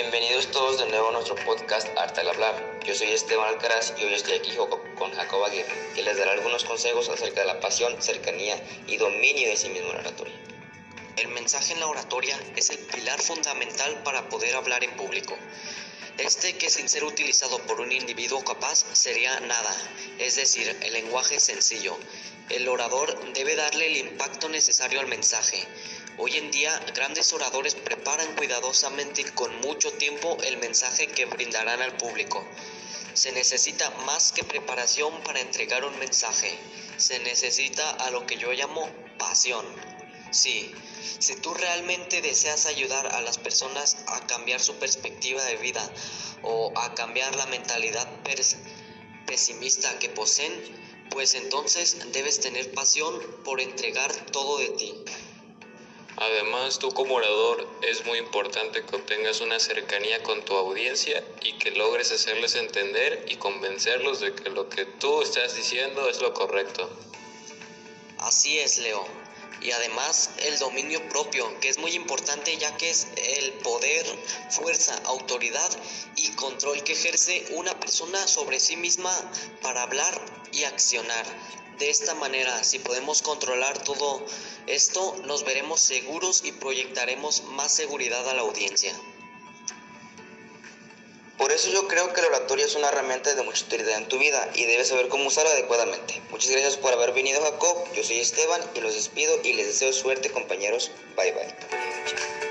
Bienvenidos todos de nuevo a nuestro podcast Arte al Hablar. Yo soy Esteban Alcaraz y hoy estoy aquí con Jacob Aguirre, que les dará algunos consejos acerca de la pasión, cercanía y dominio de sí mismo en la oratoria. El mensaje en la oratoria es el pilar fundamental para poder hablar en público. Este que sin ser utilizado por un individuo capaz sería nada, es decir, el lenguaje sencillo. El orador debe darle el impacto necesario al mensaje. Hoy en día, grandes oradores preparan cuidadosamente y con mucho tiempo el mensaje que brindarán al público. Se necesita más que preparación para entregar un mensaje. Se necesita a lo que yo llamo pasión. Sí, si tú realmente deseas ayudar a las personas a cambiar su perspectiva de vida o a cambiar la mentalidad pesimista que poseen, pues entonces debes tener pasión por entregar todo de ti. Además, tú como orador es muy importante que obtengas una cercanía con tu audiencia y que logres hacerles entender y convencerlos de que lo que tú estás diciendo es lo correcto. Así es, Leo y además el dominio propio, que es muy importante ya que es el poder, fuerza, autoridad y control que ejerce una persona sobre sí misma para hablar y accionar. De esta manera, si podemos controlar todo esto, nos veremos seguros y proyectaremos más seguridad a la audiencia. Eso yo creo que la oratoria es una herramienta de mucha utilidad en tu vida y debes saber cómo usarla adecuadamente. Muchas gracias por haber venido Jacob, yo soy Esteban y los despido y les deseo suerte compañeros. Bye bye.